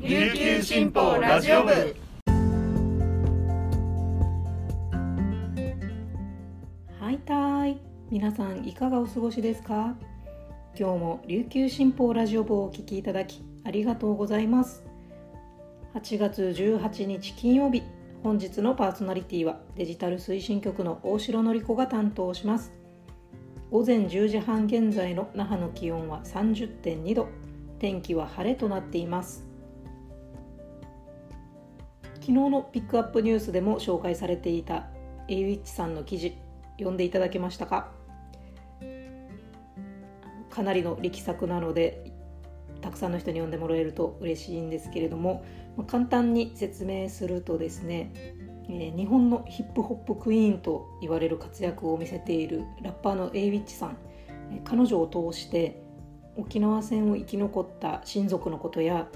琉球新報ラジオ部。はいたーい。皆さんいかがお過ごしですか？今日も琉球新報ラジオ部をお聞きいただきありがとうございます。8月18日金曜日本日のパーソナリティはデジタル推進局の大城典子が担当します。午前10時半現在の那覇の気温は30.2度天気は晴れとなっています。昨日のピックアップニュースでも紹介されていた a ウィッチさんの記事読んでいただけましたか？かなりの力作なのでたくさんの人に読んでもらえると嬉しいんですけれども簡単に説明するとですね、日本のヒップホップクイーンと言われる活躍を見せているラッパーの a ウィッチさん彼女を通して沖縄戦を生き残った親族のことや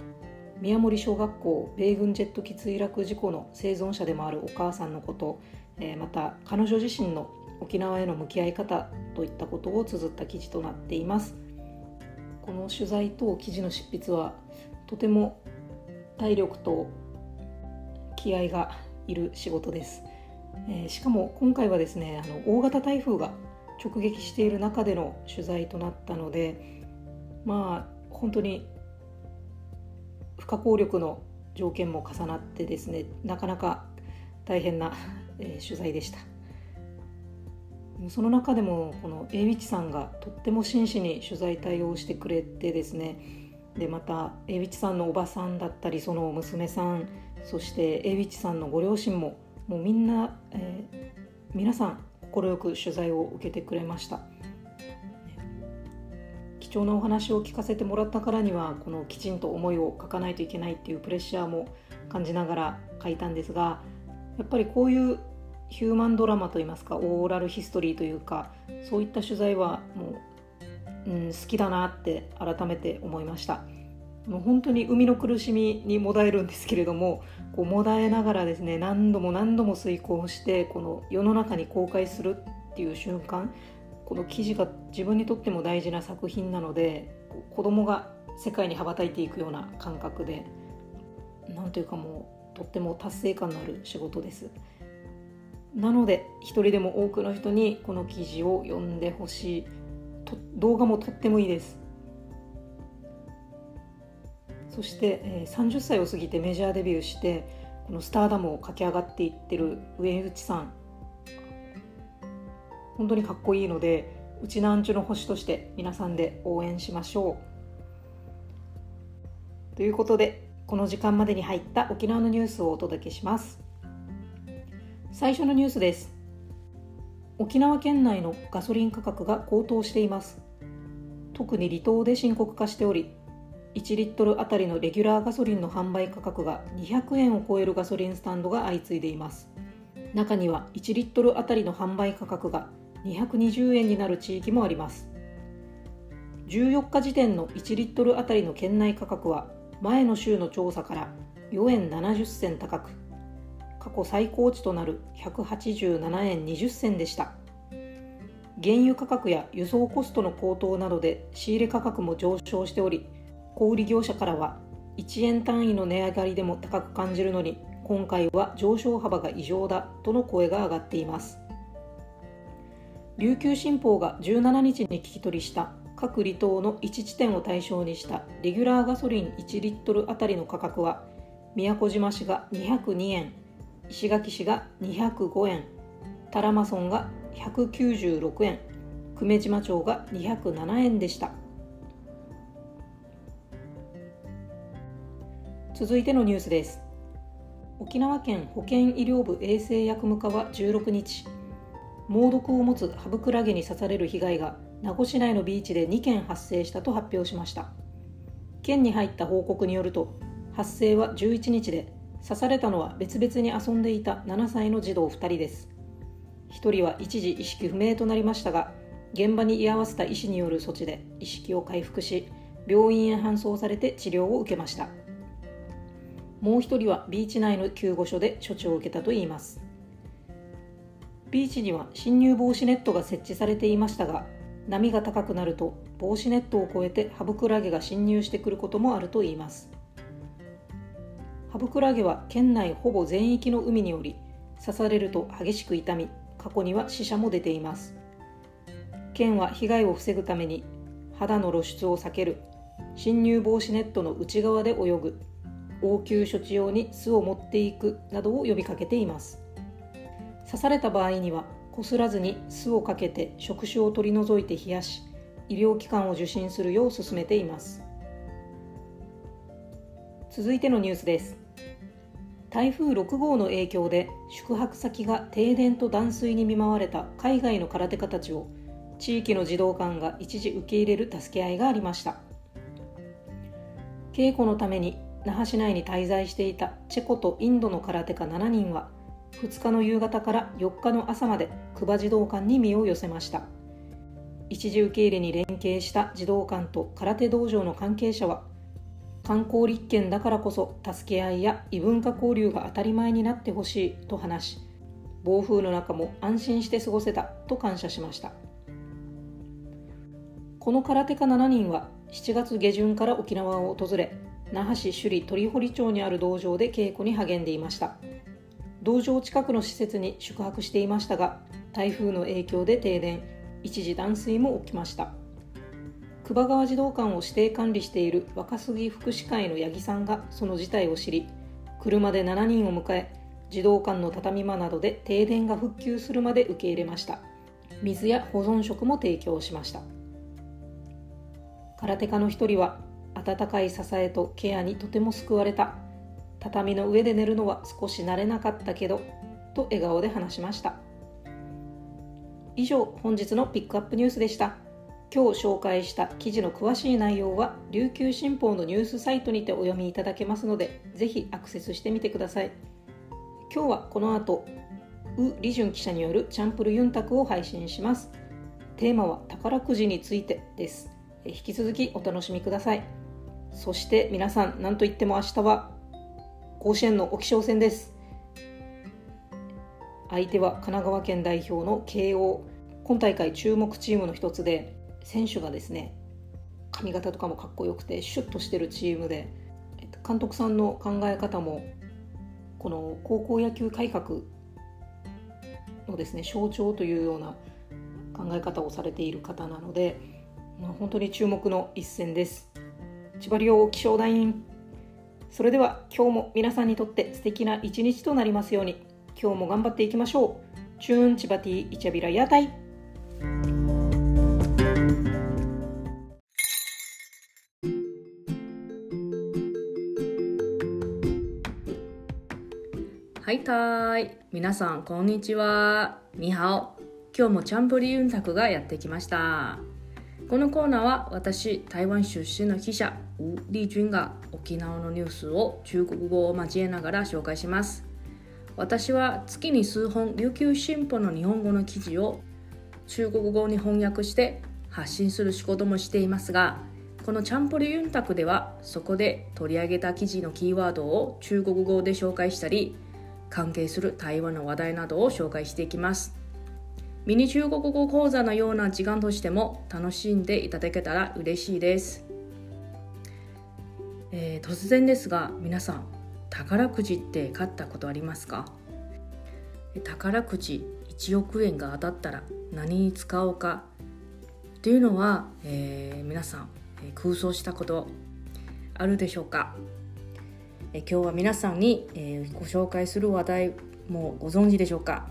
宮森小学校米軍ジェット機墜落事故の生存者でもあるお母さんのこと、えまた彼女自身の沖縄への向き合い方といったことを綴った記事となっています。この取材と記事の執筆はとても体力と気合がいる仕事です、えー、しかも今回はですねあの大型台風が直撃している中での取材となったのでまあ本当に不可抗力の条件も重なってですねなかなか大変な、えー、取材でした。その中でもこの A ウィッチさんがとっても真摯に取材対応してくれてですねでまた A ウィッチさんのおばさんだったりその娘さんそして A ウィッチさんのご両親ももうみんな、えー、皆さん快く取材を受けてくれました。貴重なお話を聞かせてもらったからにはこのきちんと思いを書かないといけないっていうプレッシャーも感じながら書いたんですがやっぱりこういうヒューマンドラマといいますかオーラルヒストリーというかそういった取材はもう、うん、好きだなって改めて思いました。もう本当に生みの苦しみにもだえるんですけれどもこうもだえながらですね何度も何度も遂行してこの世の中に公開するっていう瞬間この記事が自分にとっても大事な作品なので子供が世界に羽ばたいていくような感覚で何というかもうとっても達成感のある仕事です。なので一人でも多くの人にこの記事を読んでほしい。と動画もとってもいいです。そして、えー、30歳を過ぎてメジャーデビューしてこのスターダムを駆け上がっていってる上内さん。本当にかっこいいのでうちなんちゅの星として皆さんで応援しましょう。ということでこの時間までに入った沖縄のニュースをお届けします。最初のニュースです。沖縄県内のガソリン価格が高騰しています。特に離島で深刻化しており1リットルあたりのレギュラーガソリンの販売価格が200円を超えるガソリンスタンドが相次いでいます。中には1リットルあたりの販売価格が220円になる地域もあります。14日時点の1リットルあたりの県内価格は前の週の調査から4円70銭高く過去最高値となる187円20銭でした。原油価格や輸送コストの高騰などで仕入れ価格も上昇しており小売業者からは1円単位の値上がりでも高く感じるのに今回は上昇幅が異常だとの声が上がっています。琉球新報が17日に聞き取りした。各離島の1地点を対象にした。レギュラーガソリン1リットルあたりの価格は宮古島市が202円。石垣市が205円。多良間村が196円。久米島町が207円でした。続いてのニュースです。沖縄県保健医療部衛生薬務課は16日猛毒を持つハブクラゲに刺される被害が名護市内のビーチで2件発生したと発表しました。県に入った報告によると発生は11日で刺されたのは別々に遊んでいた7歳の児童2人です。1人は一時意識不明となりましたが現場に居合わせた医師による措置で意識を回復し病院へ搬送されて治療を受けました。もう1人はビーチ内の救護所で処置を受けたといいます。ビーチには侵入防止ネットが設置されていましたが波が高くなると防止ネットを越えてハブクラゲが侵入してくることもあるといいます。ハブクラゲは県内ほぼ全域の海におり刺されると激しく痛み過去には死者も出ています。県は被害を防ぐために肌の露出を避ける侵入防止ネットの内側で泳ぐ応急処置用に巣を持っていくなどを呼びかけています。刺された場合にはこすらずに巣をかけて触手を取り除いて冷やし医療機関を受診するよう勧めています。続いてのニュースです。台風6号の影響で宿泊先が停電と断水に見舞われた海外の空手家たちを地域の児童館が一時受け入れる助け合いがありました。稽古のために那覇市内に滞在していたチェコとインドの空手家7人は2日の夕方から4日の朝まで久場児童館に身を寄せました。一時受け入れに連携した児童館と空手道場の関係者は観光立県だからこそ助け合いや異文化交流が当たり前になってほしいと話し暴風の中も安心して過ごせたと感謝しました。この空手家7人は7月下旬から沖縄を訪れ那覇市首里鳥堀町にある道場で稽古に励んでいました。道場近くの施設に宿泊していましたが台風の影響で停電。一時断水も起きました。久保川児童館を指定管理している若杉福祉会の八木さんがその事態を知り車で7人を迎え児童館の畳間などで停電が復旧するまで受け入れました。水や保存食も提供しました。空手家の一人は温かい支えとケアにとても救われた。畳の上で寝るのは少し慣れなかったけどと笑顔で話しました。以上本日のピックアップニュースでした。今日紹介した記事の詳しい内容は琉球新報のニュースサイトにてお読みいただけますのでぜひアクセスしてみてください。今日はこの後ウ・リジュン記者によるチャンプルユンタクを配信します。テーマは宝くじについてです。引き続きお楽しみください。そして皆さん何といっても明日は甲子園の沖商戦です。相手は神奈川県代表の慶応。今大会注目チームの一つで選手がですね髪型とかもかっこよくてシュッとしてるチームで監督さんの考え方もこの高校野球改革のですね象徴というような考え方をされている方なので、まあ、本当に注目の一戦です。千葉遼気象団員それでは今日も皆さんにとって素敵な一日となりますように今日も頑張っていきましょう。チューンチバティイチャビラ屋台はいたい。皆さんこんにちは。にはお。今日もチャンプリユンタクがやってきました。このコーナーは私台湾出身の記者ウ・リジュンが沖縄のニュースを中国語を交えながら紹介します。私は月に数本琉球新報の日本語の記事を中国語に翻訳して発信する仕事もしていますがこのチャンプリユンタクではそこで取り上げた記事のキーワードを中国語で紹介したり関係する台湾の話題などを紹介していきます。ミニ中国語講座のような時間としても楽しんでいただけたら嬉しいです、えー、突然ですが皆さん宝くじって買ったことありますか？宝くじ1億円が当たったら何に使おうかというのは、えー、皆さん、空想したことあるでしょうか、え今日は皆さんに、えー、ご紹介する話題もご存知でしょうか？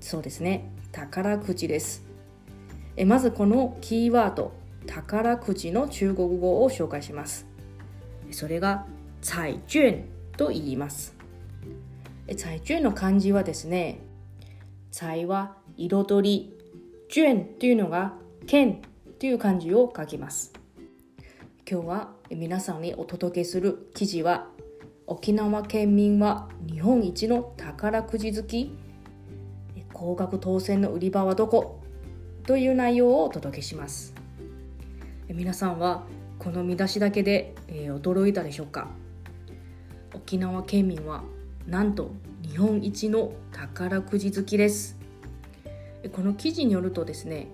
そうですね。宝くじです。えまずこのキーワード宝くじの中国語を紹介します。それが彩券と言います。彩券の漢字はですね彩は彩り券というのが剣という漢字を書きます。今日は皆さんにお届けする記事は沖縄県民は日本一の宝くじ好き高額当選の売り場はどこ？という内容をお届けします。皆さんはこの見出しだけで、えー、驚いたでしょうか？沖縄県民はなんと日本一の宝くじ好きです。この記事によるとですね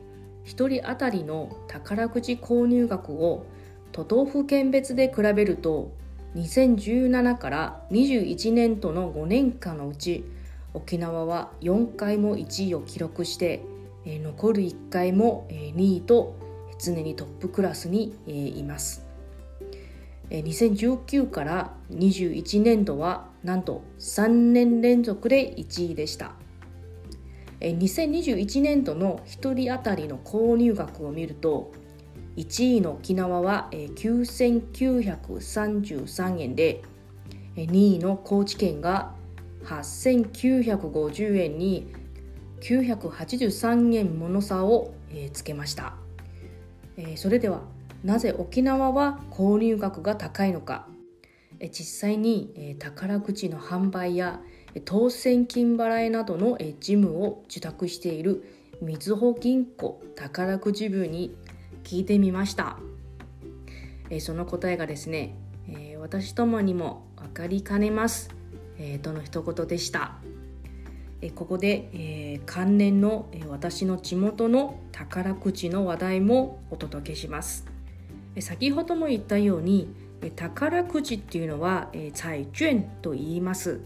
1人当たりの宝くじ購入額を都道府県別で比べると2017から21年度の5年間のうち沖縄は4回も1位を記録して残る1回も2位と常にトップクラスにいます。2019から21年度はなんと3年連続で1位でした。2021年度の1人当たりの購入額を見ると1位の沖縄は9933円で2位の高知県が8950円に983円もの差をつけました。それではなぜ沖縄は購入額が高いのか。実際に宝くじの販売や当選金払いなどの事務を受託しているみずほ銀行宝くじ部に聞いてみました。その答えがですね私ともにも分かりかねます。との一言でした。えここでえ関連のえ私の地元の宝くじの話題もお届けします。え先ほども言ったようにえ宝くじっていうのは彩券と言います。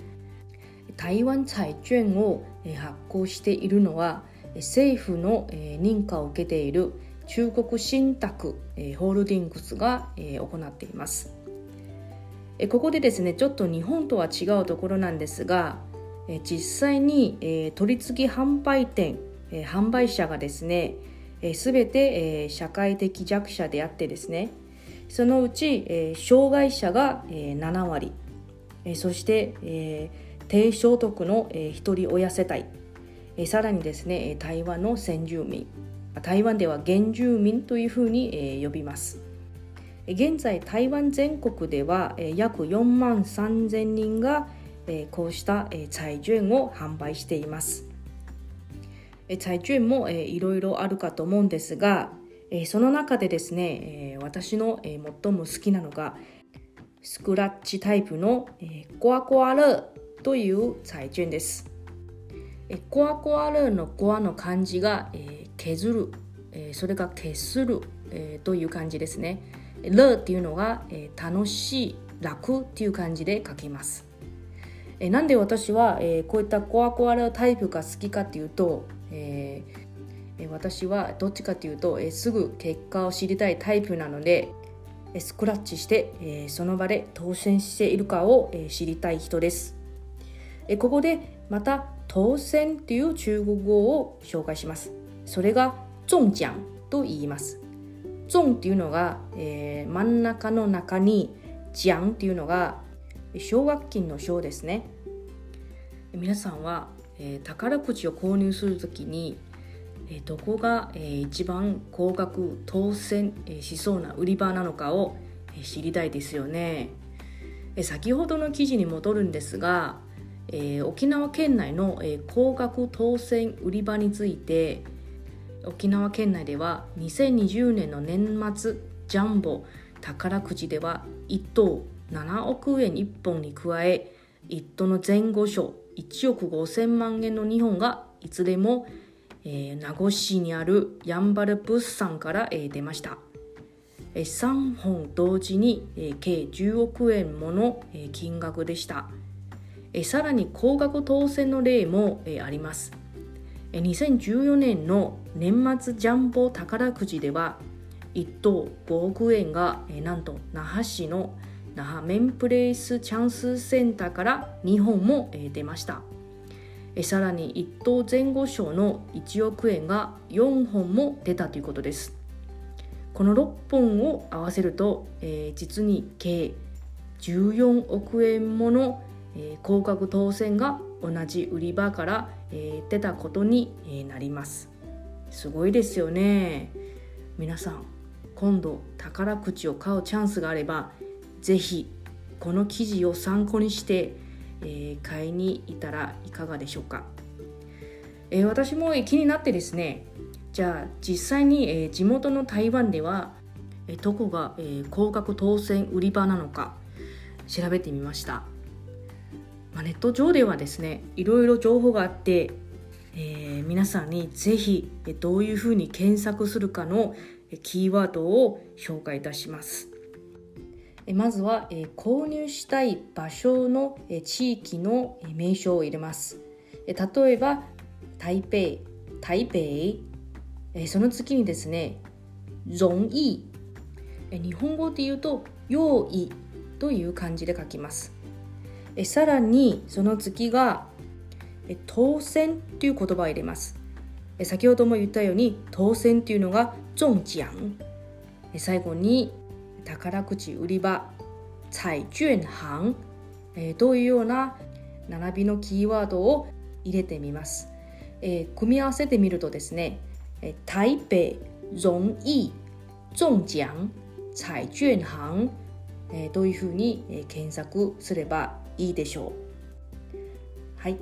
台湾彩券をえ発行しているのは政府のえ認可を受けている中国信託えホールディングスがえ行っています。えここでですねちょっと日本とは違うところなんですがえ実際にえ取り次ぎ販売店え販売者がですねえ全てえ社会的弱者であってですねそのうちえ障害者がえ7割えそしてえ低所得の一人親世帯えさらにですね台湾の先住民台湾では原住民というふうに呼びます。現在台湾全国では約4万3000人がこうした債券を販売しています債券もいろいろあるかと思うんですがその中でですね私の最も好きなのがスクラッチタイプのコアコアルという債券です。コアコアルのコアの漢字が、削る、それが消する、という感じですね。ルっていうのが、えー、楽しい、楽っていう感じで書きます。えー、なんで私は、えー、こういったコアコアルタイプが好きかっていうと、えー、私はどっちかというと、えー、すぐ結果を知りたいタイプなのでスクラッチして、えー、その場で当選しているかを、えー、知りたい人です。えここでまた当選っていう中国語を紹介します。それが中奖と言います。中っていうのが、えー、真ん中の中に奖っていうのが奨学金の賞ですね。皆さんは、えー、宝くじを購入するときに、えー、どこが、えー、一番高額当選、えー、しそうな売り場なのかを、えー、知りたいですよね。えー、先ほどの記事に戻るんですが、えー、沖縄県内の、えー、高額当選売り場について沖縄県内では2020年の年末ジャンボ宝くじでは1等7億円1本に加え1等の前後賞1億5000万円の2本がいずれも、えー、名護市にあるヤンバル物産から、えー、出ました、えー、3本同時に、えー、計10億円もの、えー、金額でした。えさらに高額当選の例も、えあります。2014年の年末ジャンボ宝くじでは1等5億円が、なんと那覇市の那覇メンプレイスチャンスセンターから2本も、出ました。さらに1等前後賞の1億円が4本も出たということです。この6本を合わせると、え、実に計14億円ものえー、高額当選が同じ売り場から、えー、出たことに、えー、なります。すごいですよね。皆さん今度宝くじを買うチャンスがあれば是非この記事を参考にして、えー、買いに行ったらいかがでしょうか、えー、私も気になってですねじゃあ実際に、えー、地元の台湾では、えどこが、え高額当選売り場なのか調べてみました。まあ、ネット上ではですねいろいろ情報があって、えー、皆さんにぜひどういうふうに検索するかのキーワードを紹介いたします。まずはえ購入したい場所の地域の名称を入れます。例えば台北台北その次にですね容易日本語で言うと用意という漢字で書きます。えさらにその次が当選という言葉を入れます。先ほども言ったように当選というのが中奖最後に宝くじ売り場彩券行というような並びのキーワードを入れてみます、え、組み合わせてみるとですね台北容易中奖彩券行、えー、というふうに、え、検索すればいいでしょう。はい。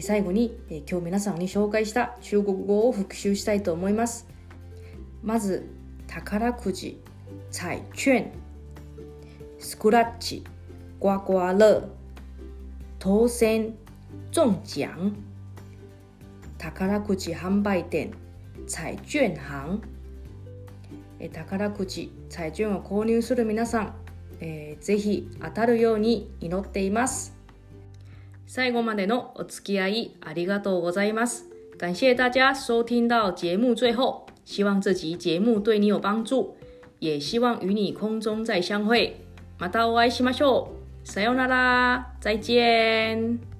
最後に今日皆さんに紹介した中国語を復習したいと思います。まず宝くじ彩券スクラッチ刮刮乐当選中奖宝くじ販売店彩券行宝くじ彩券を購入する皆さん、えー、ぜひ当たるように祈っています最後までのお付き合いありがとうございます。感謝大家收听到节目最后，希望这集节目对你有帮助，也希望与你空中再相会。またお会いしましょう。さようなら，再见。